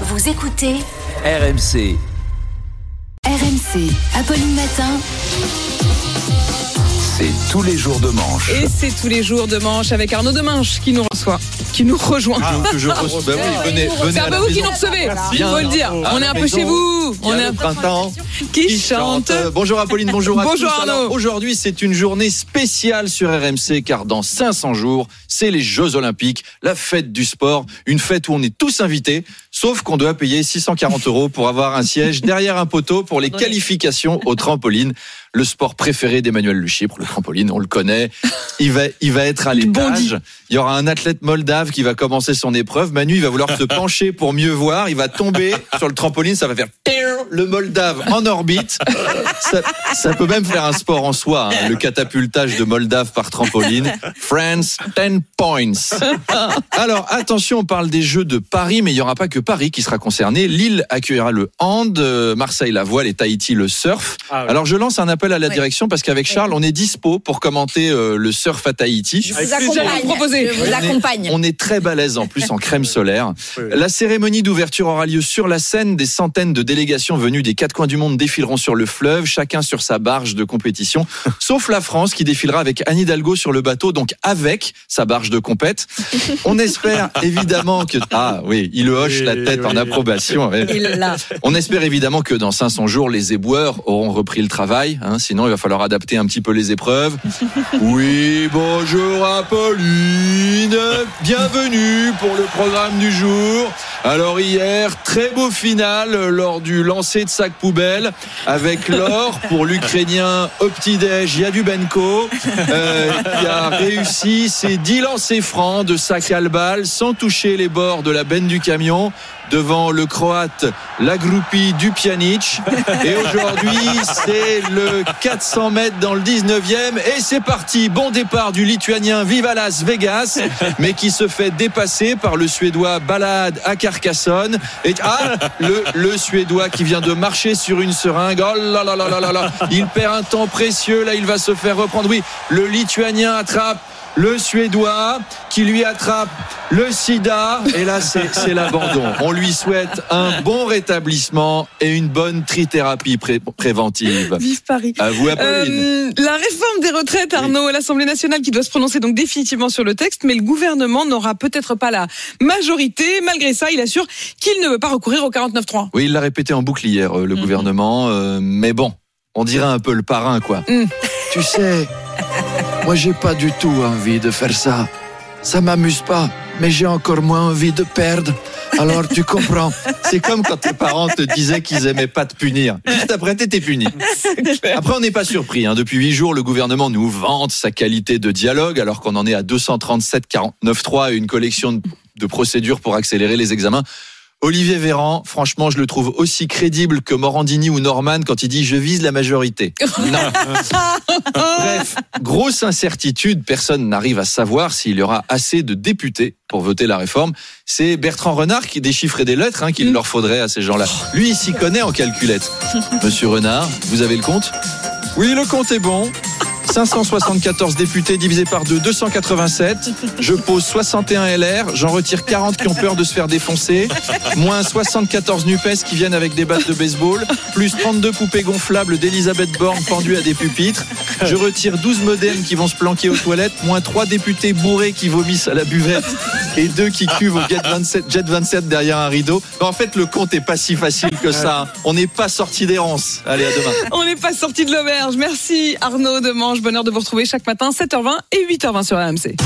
Vous écoutez RMC. RMC. Apolline Matin. C'est tous les jours de manche. Et c'est tous les jours de manche avec Arnaud Demanche qui nous reçoit, qui nous rejoint. que je reçois. Bah oui, venez, venez c'est un peu vous qui nous recevez, il faut le dire. On est un peu chez vous. On est un printemps qui qui chante. chante? Bonjour Apolline, bonjour à Bonjour tous. Aujourd'hui, c'est une journée spéciale sur RMC car dans 500 jours, c'est les Jeux Olympiques, la fête du sport, une fête où on est tous invités, sauf qu'on doit payer 640 euros pour avoir un siège derrière un poteau pour les qualifications au trampoline. Le sport préféré d'Emmanuel Le Chypre, le trampoline, on le connaît. Il va, il va être à Il bondit. l'étage. Il y aura un athlète moldave qui va commencer son épreuve. Manu, il va vouloir se pencher pour mieux voir. Il va tomber sur le trampoline. Ça va faire le moldave en orbite. Ça, ça peut même faire un sport en soi, hein, le catapultage de moldave par trampoline. France, 10 points. Alors, attention, on parle des Jeux de Paris, mais il n'y aura pas que Paris qui sera concerné. Lille accueillera le hand, euh, Marseille la voile et Tahiti le surf. Alors, je lance un appel à la direction parce qu'avec Charles, on est dispo pour commenter euh, le surf à Tahiti. Je vous accompagne. Je vous accompagne. On est très balèze en plus en crème solaire. La cérémonie d'ouverture aura lieu sur la Seine. Des centaines de délégations venues des quatre coins du monde défileront sur le fleuve, chacun sur sa barge de compétition, sauf la France qui défilera avec Anne Hidalgo sur le bateau, donc avec sa barge de compète. On espère évidemment que ah oui, il hoche la tête en approbation. On espère évidemment que dans 500 jours, les éboueurs auront repris le travail. hein, sinon, il va falloir adapter un petit peu les épreuves. Oui, bonjour Apolline. Bienvenue pour le programme du jour. Alors hier, très beau final lors du lancer de sac poubelle avec l'or pour l'Ukrainien Optidej Yadubenko euh, qui a réussi ses 10 lancers francs de sac à balle sans toucher les bords de la benne du camion devant le croate Lagrupi Dupjanic. Et aujourd'hui, c'est le 400 mètres dans le 19e. Et c'est parti. Bon départ du lituanien Viva Las Vegas, mais qui se fait dépasser par le suédois Balade à Et ah, le, le suédois qui vient de marcher sur une seringue. Oh là là là là là là. Il perd un temps précieux. Là, il va se faire reprendre. Oui, le lituanien attrape le Suédois qui lui attrape le sida. Et là, c'est l'abandon. On lui souhaite un bon rétablissement et une bonne trithérapie pré- préventive. Vive Paris. À vous, Apolline. Euh, la réforme des retraites, Arnaud, à l'Assemblée nationale qui doit se prononcer donc définitivement sur le texte, mais le gouvernement n'aura peut-être pas la majorité. Malgré ça, il assure qu'il ne veut pas recourir au 49-3. Oui, il l'a répété en boucle hier, euh, le Mhm. gouvernement. euh, mais bon, on dirait un peu le parrain, quoi. Mhm. Tu sais, moi, j'ai pas du tout envie de faire ça. Ça m'amuse pas, mais j'ai encore moins envie de perdre. Alors, tu comprends. C'est comme quand tes parents te disaient qu'ils aimaient pas te punir. Juste après, t'étais puni. Après, on n'est pas surpris. hein. Depuis huit jours, le gouvernement nous vante sa qualité de dialogue, alors qu'on en est à 237 49.3 et une collection de- de procédures pour accélérer les examens. Olivier Véran, franchement, je le trouve aussi crédible que Morandini ou Norman quand il dit je vise la majorité. Non. Bref, grosse incertitude, personne n'arrive à savoir s'il y aura assez de députés pour voter la réforme. C'est Bertrand Renard qui déchiffrait des lettres hein, qu'il leur faudrait à ces gens-là. Lui, il s'y connaît en calculette. Monsieur Renard, vous avez le compte? Oui, le compte est bon. 574 députés divisé par 2, 287. Je pose 61 LR, j'en retire 40 qui ont peur de se faire défoncer, moins 74 NUPES qui viennent avec des battes de baseball, plus 32 poupées gonflables d'Elisabeth Borne pendues à des pupitres. Je retire 12 modems qui vont se planquer aux toilettes, moins 3 députés bourrés qui vomissent à la buvette et 2 qui cuvent au Jet 27, Jet 27 derrière un rideau. En fait, le compte est pas si facile que ça. On n'est pas sorti d'errance. Allez, à demain. On n'est pas sorti de l'auberge. Merci Arnaud Demange. Bonheur de vous retrouver chaque matin, 7h20 et 8h20 sur RMC.